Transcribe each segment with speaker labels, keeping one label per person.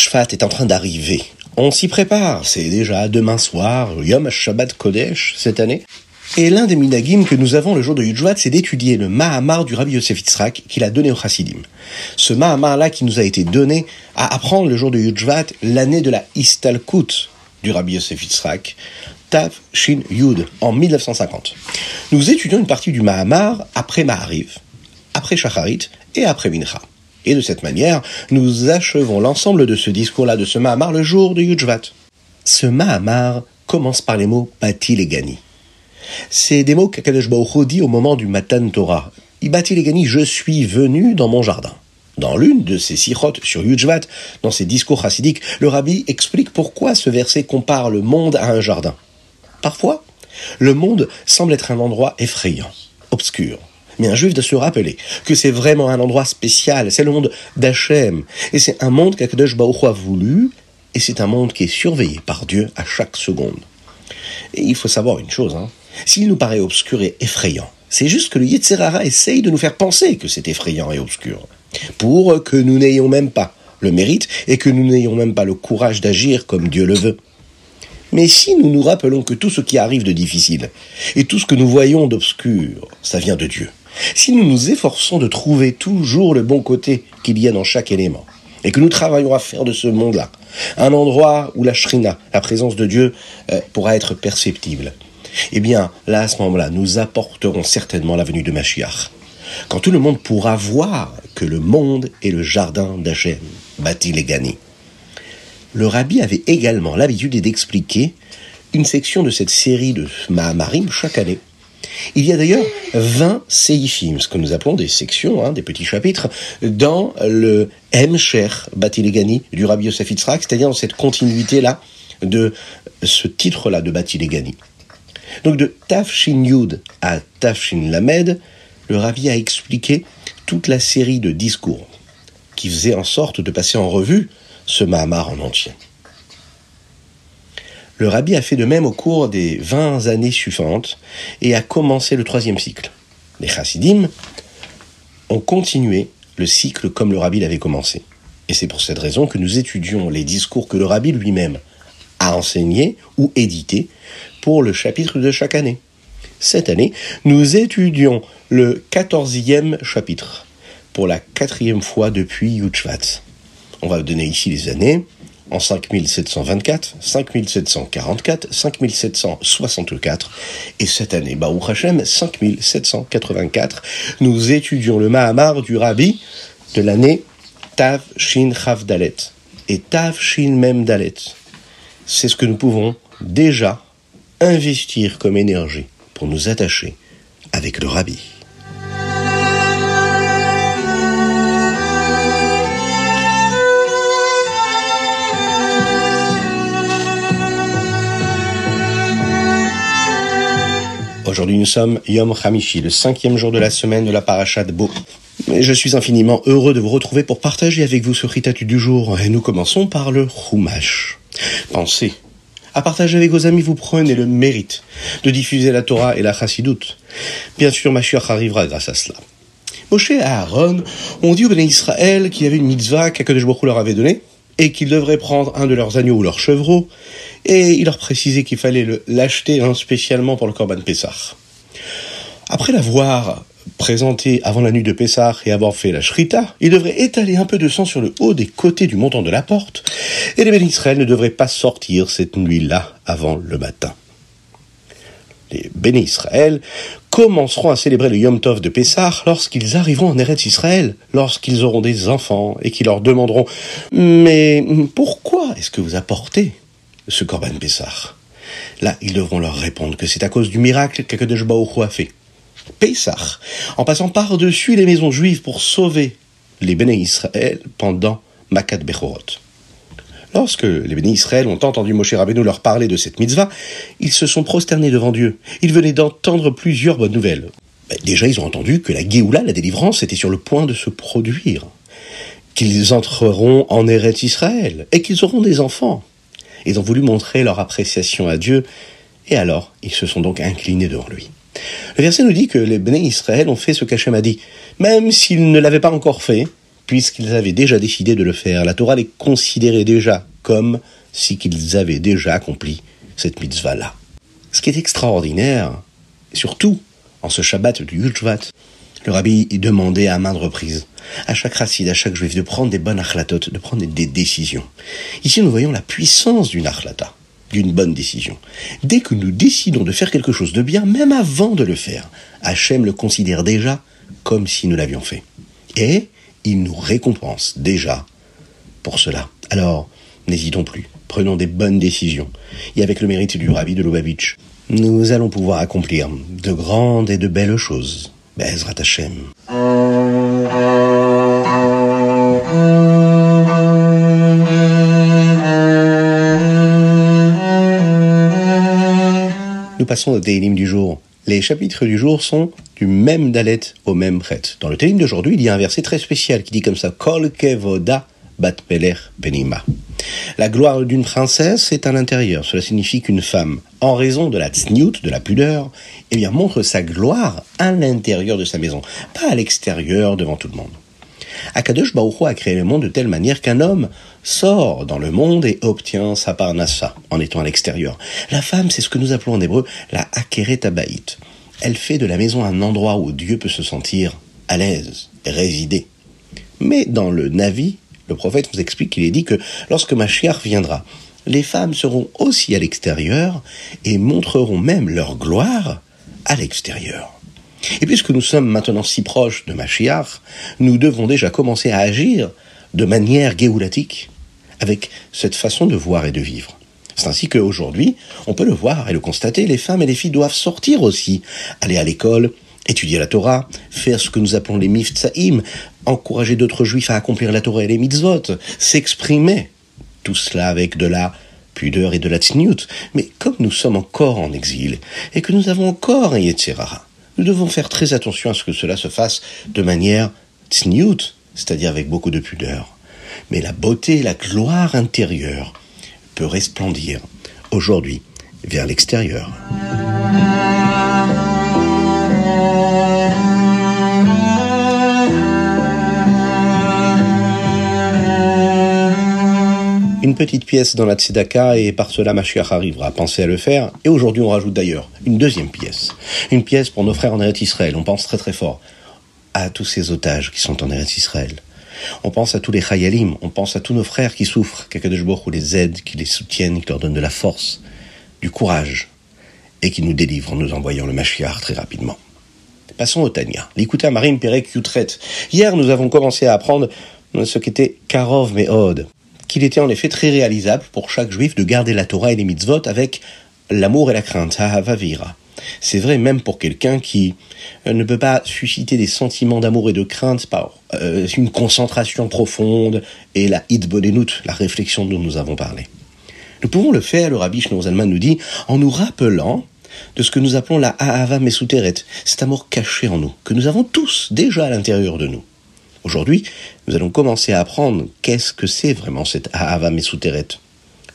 Speaker 1: Shvat est en train d'arriver. On s'y prépare, c'est déjà demain soir, Yom Shabbat Kodesh cette année. Et l'un des minagim que nous avons le jour de Yudjvat, c'est d'étudier le Mahamar du Rabbi Yosef Yitzhak qu'il a donné au Chassidim. Ce Mahamar-là qui nous a été donné à apprendre le jour de Yudjvat, l'année de la Istalkut du Rabbi Yosef Yitzhak, Tav Shin Yud, en 1950. Nous étudions une partie du Mahamar après Mahariv, après Shacharit et après Mincha. Et de cette manière, nous achevons l'ensemble de ce discours-là, de ce Mahamar, le jour de Yudjvat. Ce Mahamar commence par les mots Bati Legani. C'est des mots qu'Akadosh Baruch dit au moment du Matan Torah. Ibati Legani, je suis venu dans mon jardin. Dans l'une de ses sirotes sur Yujvat, dans ses discours chassidiques, le rabbi explique pourquoi ce verset compare le monde à un jardin. Parfois, le monde semble être un endroit effrayant, obscur. Mais un juif doit se rappeler que c'est vraiment un endroit spécial, c'est le monde d'Hachem. Et c'est un monde qu'Akadosh Baruch a voulu, et c'est un monde qui est surveillé par Dieu à chaque seconde. Et il faut savoir une chose, hein, s'il nous paraît obscur et effrayant, c'est juste que le Yetzerara essaye de nous faire penser que c'est effrayant et obscur, pour que nous n'ayons même pas le mérite et que nous n'ayons même pas le courage d'agir comme Dieu le veut. Mais si nous nous rappelons que tout ce qui arrive de difficile et tout ce que nous voyons d'obscur, ça vient de Dieu, si nous nous efforçons de trouver toujours le bon côté qu'il y a dans chaque élément, et que nous travaillons à faire de ce monde-là un endroit où la shrina, la présence de Dieu, euh, pourra être perceptible, eh bien, là, à ce moment-là, nous apporterons certainement la venue de Mashiach. Quand tout le monde pourra voir que le monde est le jardin d'Hachem, bâti les gagné. Le rabbi avait également l'habitude d'expliquer une section de cette série de Mahamarim chaque année. Il y a d'ailleurs 20 seifim, ce que nous appelons des sections, hein, des petits chapitres, dans le Hemcher Batilegani du Rabbi Yosef c'est-à-dire dans cette continuité-là de ce titre-là de Batilegani. Donc de Tafshin Yud à Tafshin Lamed, le Ravi a expliqué toute la série de discours qui faisait en sorte de passer en revue ce Mahamar en entier. Le Rabbi a fait de même au cours des 20 années suivantes et a commencé le troisième cycle. Les Chassidim ont continué le cycle comme le Rabbi l'avait commencé. Et c'est pour cette raison que nous étudions les discours que le Rabbi lui-même a enseignés ou édités pour le chapitre de chaque année. Cette année, nous étudions le quatorzième chapitre, pour la quatrième fois depuis Yudshvat. On va donner ici les années, en 5724, 5744, 5764, et cette année, Baruch Hashem, 5784, nous étudions le Mahamar du Rabbi de l'année Tav Shin Chav Dalet et Tav Shin Mem Dalet. C'est ce que nous pouvons déjà investir comme énergie pour nous attacher avec le rabbi. Aujourd'hui, nous sommes Yom Hamishi, le cinquième jour de la semaine de la Parashat Bo. Je suis infiniment heureux de vous retrouver pour partager avec vous ce ritatu du jour. Et nous commençons par le Chumash. Pensez à partager avec vos amis, vous prenez le mérite de diffuser la Torah et la Chassidoute. Bien sûr, Mashiach arrivera grâce à cela. Moshe et Aaron ont dit au béné Israël qu'il y avait une mitzvah qu'Akadosh Baruch leur avait donnée et qu'ils devraient prendre un de leurs agneaux ou leurs chevreaux et il leur précisait qu'il fallait l'acheter spécialement pour le Korban Pessah. Après l'avoir présenté avant la nuit de Pessah et avoir fait la shrita, il devrait étaler un peu de sang sur le haut des côtés du montant de la porte, et les bénis Israël ne devraient pas sortir cette nuit-là avant le matin. Les bénis Israël commenceront à célébrer le Yom Tov de Pessah lorsqu'ils arriveront en Eretz Israël, lorsqu'ils auront des enfants et qui leur demanderont Mais pourquoi est-ce que vous apportez ce Korban Pessah Là, ils devront leur répondre que c'est à cause du miracle qu'Akadosh Baruch a fait Pesach, en passant par-dessus les maisons juives pour sauver les béné Israël pendant Makat Bechorot. Lorsque les béné Israël ont entendu Moshe Rabbeinu leur parler de cette mitzvah, ils se sont prosternés devant Dieu. Ils venaient d'entendre plusieurs bonnes nouvelles. Ben, déjà, ils ont entendu que la Géoula, la délivrance, était sur le point de se produire. Qu'ils entreront en Eretz Israël et qu'ils auront des enfants. Ils ont voulu montrer leur appréciation à Dieu et alors ils se sont donc inclinés devant lui. Le verset nous dit que les béné Israël ont fait ce qu'Hachem a dit, même s'ils ne l'avaient pas encore fait, puisqu'ils avaient déjà décidé de le faire. La Torah les considérait déjà comme si qu'ils avaient déjà accompli cette mitzvah-là. Ce qui est extraordinaire, surtout en ce Shabbat du Yudjvat, le rabbi demandait à maintes reprises à chaque racine, à chaque juif, de prendre des bonnes achlatot, de prendre des décisions. Ici, nous voyons la puissance d'une achlata, d'une bonne décision. Dès que nous décidons de faire quelque chose de bien, même avant de le faire, Hachem le considère déjà comme si nous l'avions fait. Et il nous récompense déjà pour cela. Alors, n'hésitons plus, prenons des bonnes décisions. Et avec le mérite du rabbi de Lubavitch, nous allons pouvoir accomplir de grandes et de belles choses. Nous passons au Télim du jour. Les chapitres du jour sont du même dalet au même prêt. Dans le Télim d'aujourd'hui, il y a un verset très spécial qui dit comme ça Kol kevoda La gloire d'une princesse est à l'intérieur. Cela signifie qu'une femme, en raison de la tsniout, de la pudeur, eh bien, montre sa gloire à l'intérieur de sa maison, pas à l'extérieur devant tout le monde. Akadosh Baruch a créé le monde de telle manière qu'un homme sort dans le monde et obtient sa parnassa en étant à l'extérieur. La femme, c'est ce que nous appelons en hébreu la akeret abaït. Elle fait de la maison un endroit où Dieu peut se sentir à l'aise, résider. Mais dans le Navi, le prophète nous explique qu'il est dit que lorsque Mashiach viendra, les femmes seront aussi à l'extérieur et montreront même leur gloire à l'extérieur. Et puisque nous sommes maintenant si proches de Mashiach, nous devons déjà commencer à agir de manière géoulatique, avec cette façon de voir et de vivre. C'est ainsi qu'aujourd'hui, on peut le voir et le constater, les femmes et les filles doivent sortir aussi, aller à l'école, étudier la Torah, faire ce que nous appelons les miftsaïm, encourager d'autres juifs à accomplir la Torah et les mitzvot, s'exprimer. Tout cela avec de la pudeur et de la tsniout. Mais comme nous sommes encore en exil, et que nous avons encore un Yetzirah, nous devons faire très attention à ce que cela se fasse de manière tsniout, c'est-à-dire avec beaucoup de pudeur. Mais la beauté, la gloire intérieure peut resplendir aujourd'hui vers l'extérieur. Une petite pièce dans la tzedaka et par cela Mashiach arrivera. Pensez à le faire. Et aujourd'hui, on rajoute d'ailleurs une deuxième pièce. Une pièce pour nos frères en Eretz Israël. On pense très très fort à tous ces otages qui sont en Eretz Israël. On pense à tous les chayalim, on pense à tous nos frères qui souffrent, qu'Akadosh ou les aide, qui les soutiennent, qui leur donnent de la force, du courage, et qui nous délivrent en nous envoyant le Mashiach très rapidement. Passons au Tania. L'écouter à Marine Perek Yutret. Hier, nous avons commencé à apprendre ce qu'était Karov Meod qu'il était en effet très réalisable pour chaque juif de garder la Torah et les mitzvot avec l'amour et la crainte. C'est vrai même pour quelqu'un qui euh, ne peut pas susciter des sentiments d'amour et de crainte par euh, une concentration profonde et la hitbodenout, la réflexion dont nous avons parlé. Nous pouvons le faire, le rabbi Zalman nous dit, en nous rappelant de ce que nous appelons la Ahava Mesuteret, cet amour caché en nous, que nous avons tous déjà à l'intérieur de nous. Aujourd'hui, nous allons commencer à apprendre qu'est-ce que c'est vraiment cette Ahava Mesuteret.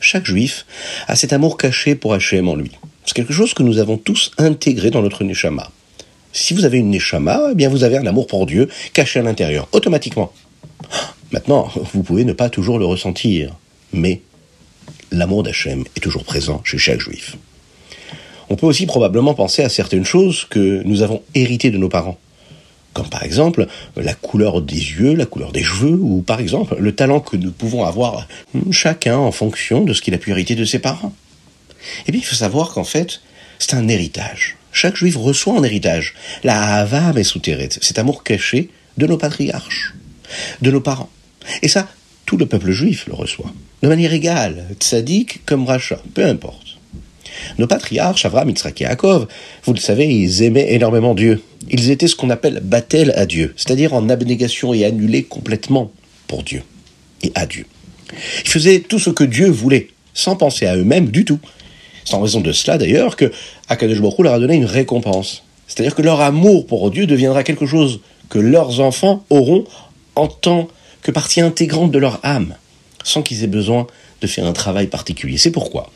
Speaker 1: Chaque juif a cet amour caché pour Hachem en lui. C'est quelque chose que nous avons tous intégré dans notre Neshama. Si vous avez une Neshama, eh bien vous avez un amour pour Dieu caché à l'intérieur, automatiquement. Maintenant, vous pouvez ne pas toujours le ressentir, mais l'amour d'Hachem est toujours présent chez chaque juif. On peut aussi probablement penser à certaines choses que nous avons héritées de nos parents comme par exemple la couleur des yeux, la couleur des cheveux, ou par exemple le talent que nous pouvons avoir chacun en fonction de ce qu'il a pu hériter de ses parents. Eh bien, il faut savoir qu'en fait, c'est un héritage. Chaque juif reçoit en héritage la Hava Mesuteret, cet amour caché de nos patriarches, de nos parents. Et ça, tout le peuple juif le reçoit, de manière égale, tzaddik comme rachat, peu importe. Nos patriarches, Avram, Yitzhak et Yaakov, vous le savez, ils aimaient énormément Dieu. Ils étaient ce qu'on appelle battel à Dieu, c'est-à-dire en abnégation et annulés complètement pour Dieu et à Dieu. Ils faisaient tout ce que Dieu voulait, sans penser à eux-mêmes du tout. C'est en raison de cela d'ailleurs que Akadosh Baruch leur a donné une récompense. C'est-à-dire que leur amour pour Dieu deviendra quelque chose que leurs enfants auront en tant que partie intégrante de leur âme, sans qu'ils aient besoin de faire un travail particulier. C'est pourquoi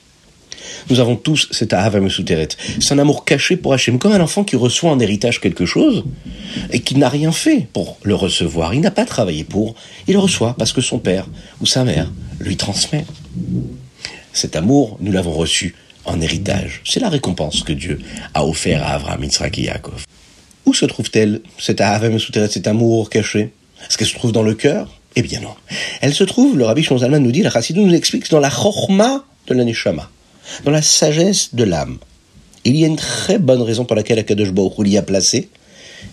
Speaker 1: Nous avons tous cet Ahava Mesuteret. C'est un amour caché pour Hachem, comme un enfant qui reçoit en héritage quelque chose et qui n'a rien fait pour le recevoir. Il n'a pas travaillé pour. Il le reçoit parce que son père ou sa mère lui transmet. Cet amour, nous l'avons reçu en héritage. C'est la récompense que Dieu a offert à Abraham, Yitzhak et Yaakov. Où se trouve-t-elle, cet Ahava Mesuteret, cet amour caché? Est-ce qu'elle se trouve dans le cœur? Eh bien non. Elle se trouve, le Rabbi Shonzalman nous dit, la Chassidou nous explique, dans la chorma de la dans la sagesse de l'âme. Il y a une très bonne raison pour laquelle Akadosh Baruch l'y a placé,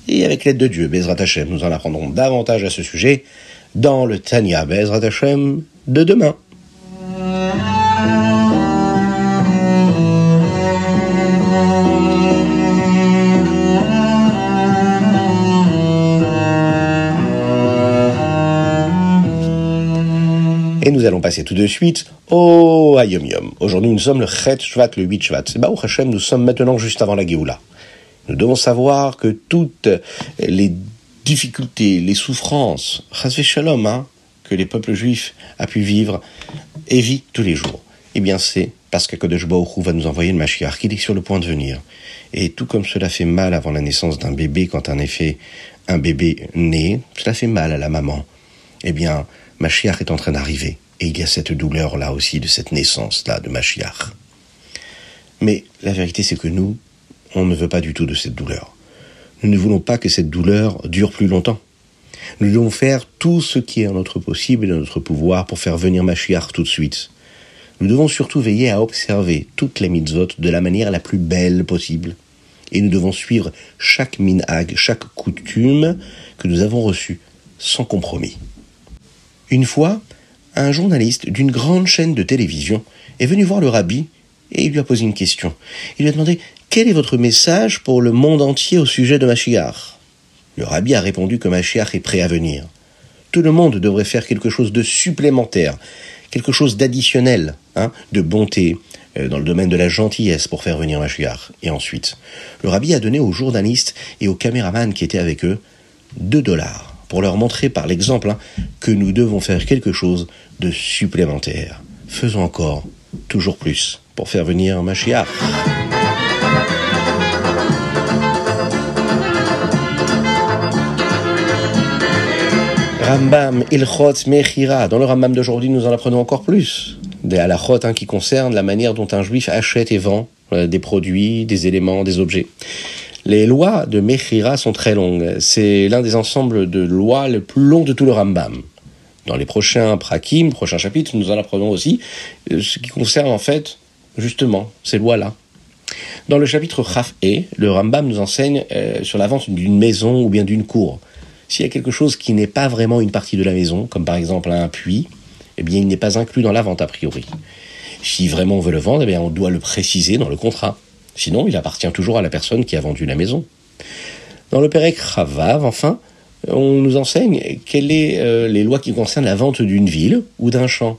Speaker 1: et avec l'aide de Dieu, Bezrat Hashem, nous en apprendrons davantage à ce sujet dans le Tanya Bezrat Hashem de demain. Et nous allons passer tout de suite au Ayom Yom. Aujourd'hui, nous sommes le Chet Shvat, le 8 Shvat. C'est Baruch Hashem, nous sommes maintenant juste avant la Géoula. Nous devons savoir que toutes les difficultés, les souffrances, Shalom, hein, que les peuples juifs a pu vivre et vit tous les jours, eh bien c'est parce que Kodesh Baruch va nous envoyer le Mashiach, qu'il est sur le point de venir. Et tout comme cela fait mal avant la naissance d'un bébé, quand en effet un bébé naît, cela fait mal à la maman. Eh bien, Mashiach est en train d'arriver. Et il y a cette douleur-là aussi de cette naissance-là de Mashiach. Mais la vérité, c'est que nous, on ne veut pas du tout de cette douleur. Nous ne voulons pas que cette douleur dure plus longtemps. Nous devons faire tout ce qui est en notre possible et dans notre pouvoir pour faire venir Mashiach tout de suite. Nous devons surtout veiller à observer toutes les mitzvot de la manière la plus belle possible. Et nous devons suivre chaque minhag, chaque coutume que nous avons reçue, sans compromis. Une fois, un journaliste d'une grande chaîne de télévision est venu voir le rabbi et il lui a posé une question. Il lui a demandé Quel est votre message pour le monde entier au sujet de Mashiach? Le rabbi a répondu que Mashiach est prêt à venir. Tout le monde devrait faire quelque chose de supplémentaire, quelque chose d'additionnel, hein, de bonté, euh, dans le domaine de la gentillesse pour faire venir Mashiach. Et ensuite, le rabbi a donné aux journalistes et aux caméramans qui étaient avec eux deux dollars pour leur montrer par l'exemple hein, que nous devons faire quelque chose de supplémentaire. Faisons encore toujours plus pour faire venir Mashiach. Rambam Ilchot Mechira. Dans le Rambam d'aujourd'hui, nous en apprenons encore plus. Des halachot hein, qui concernent la manière dont un juif achète et vend euh, des produits, des éléments, des objets. Les lois de Mechira sont très longues. C'est l'un des ensembles de lois les plus longs de tout le Rambam. Dans les prochains prakim, prochains chapitres, nous en apprenons aussi euh, ce qui concerne en fait justement ces lois-là. Dans le chapitre Chaf E, le Rambam nous enseigne euh, sur la vente d'une maison ou bien d'une cour. S'il y a quelque chose qui n'est pas vraiment une partie de la maison, comme par exemple un puits, eh bien il n'est pas inclus dans la vente a priori. Si vraiment on veut le vendre, eh bien on doit le préciser dans le contrat. Sinon, il appartient toujours à la personne qui a vendu la maison. Dans le Pérec Ravav, enfin, on nous enseigne quelles sont euh, les lois qui concernent la vente d'une ville ou d'un champ.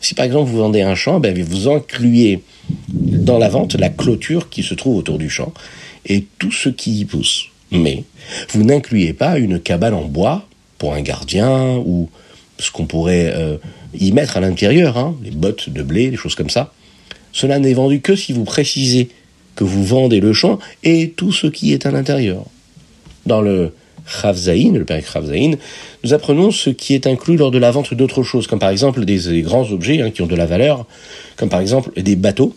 Speaker 1: Si par exemple vous vendez un champ, ben, vous incluez dans la vente la clôture qui se trouve autour du champ et tout ce qui y pousse. Mais vous n'incluez pas une cabane en bois pour un gardien ou ce qu'on pourrait euh, y mettre à l'intérieur, hein, les bottes de blé, des choses comme ça. Cela n'est vendu que si vous précisez vous vendez le champ et tout ce qui est à l'intérieur. Dans le Chavzaïn, le père Chavzaïn, nous apprenons ce qui est inclus lors de la vente d'autres choses, comme par exemple des, grands objets hein, qui ont de la valeur, comme par exemple des bateaux,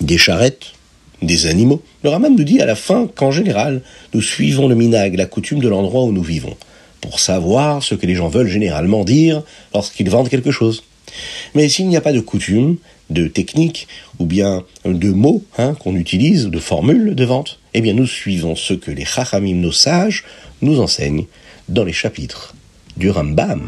Speaker 1: des charrettes, des animaux. Le Ramam nous dit à la fin qu'en général, nous suivons le minag, la coutume de l'endroit où nous vivons, pour savoir ce que les gens veulent généralement dire lorsqu'ils vendent quelque chose. Mais s'il n'y a pas de coutume, de technique ou bien de mots hein, qu'on utilise, de formules de vente, eh bien nous suivons ce que les Chachamim, nos sages, nous enseignent dans les chapitres du Rambam.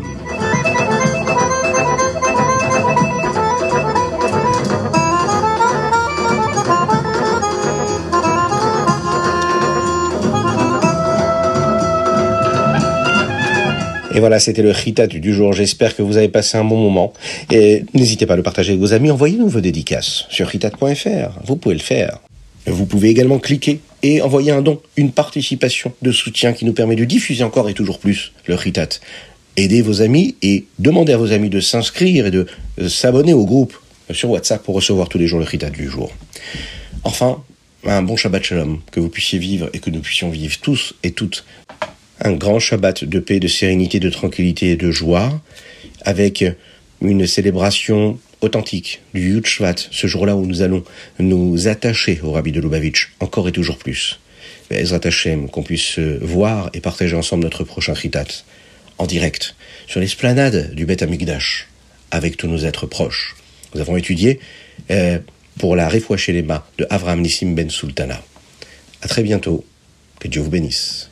Speaker 1: Et voilà, c'était le Chitat du jour. J'espère que vous avez passé un bon moment. Et n'hésitez pas à le partager avec vos amis. Envoyez-nous vos dédicaces sur chitat.fr. Vous pouvez le faire. Vous pouvez également cliquer et envoyer un don, une participation de soutien qui nous permet de diffuser encore et toujours plus le Chitat. Aidez vos amis et demandez à vos amis de s'inscrire et de euh, s'abonner au groupe sur WhatsApp pour recevoir tous les jours le Ritat du jour. Enfin, un bon Shabbat Shalom, que vous puissiez vivre et que nous puissions vivre tous et toutes un grand Shabbat de paix, de sérénité, de tranquillité et de joie, avec une célébration authentique du Yud ce jour-là où nous allons nous attacher au Rabbi de Lubavitch, encore et toujours plus. Ezrat Hashem, qu'on puisse voir et partager ensemble notre prochain Chitat, en direct, sur l'esplanade du Beth Amikdash, avec tous nos êtres proches. Nous avons étudié euh, pour la mains de Avram Nissim Ben Sultana. À très bientôt. Que Dieu vous bénisse.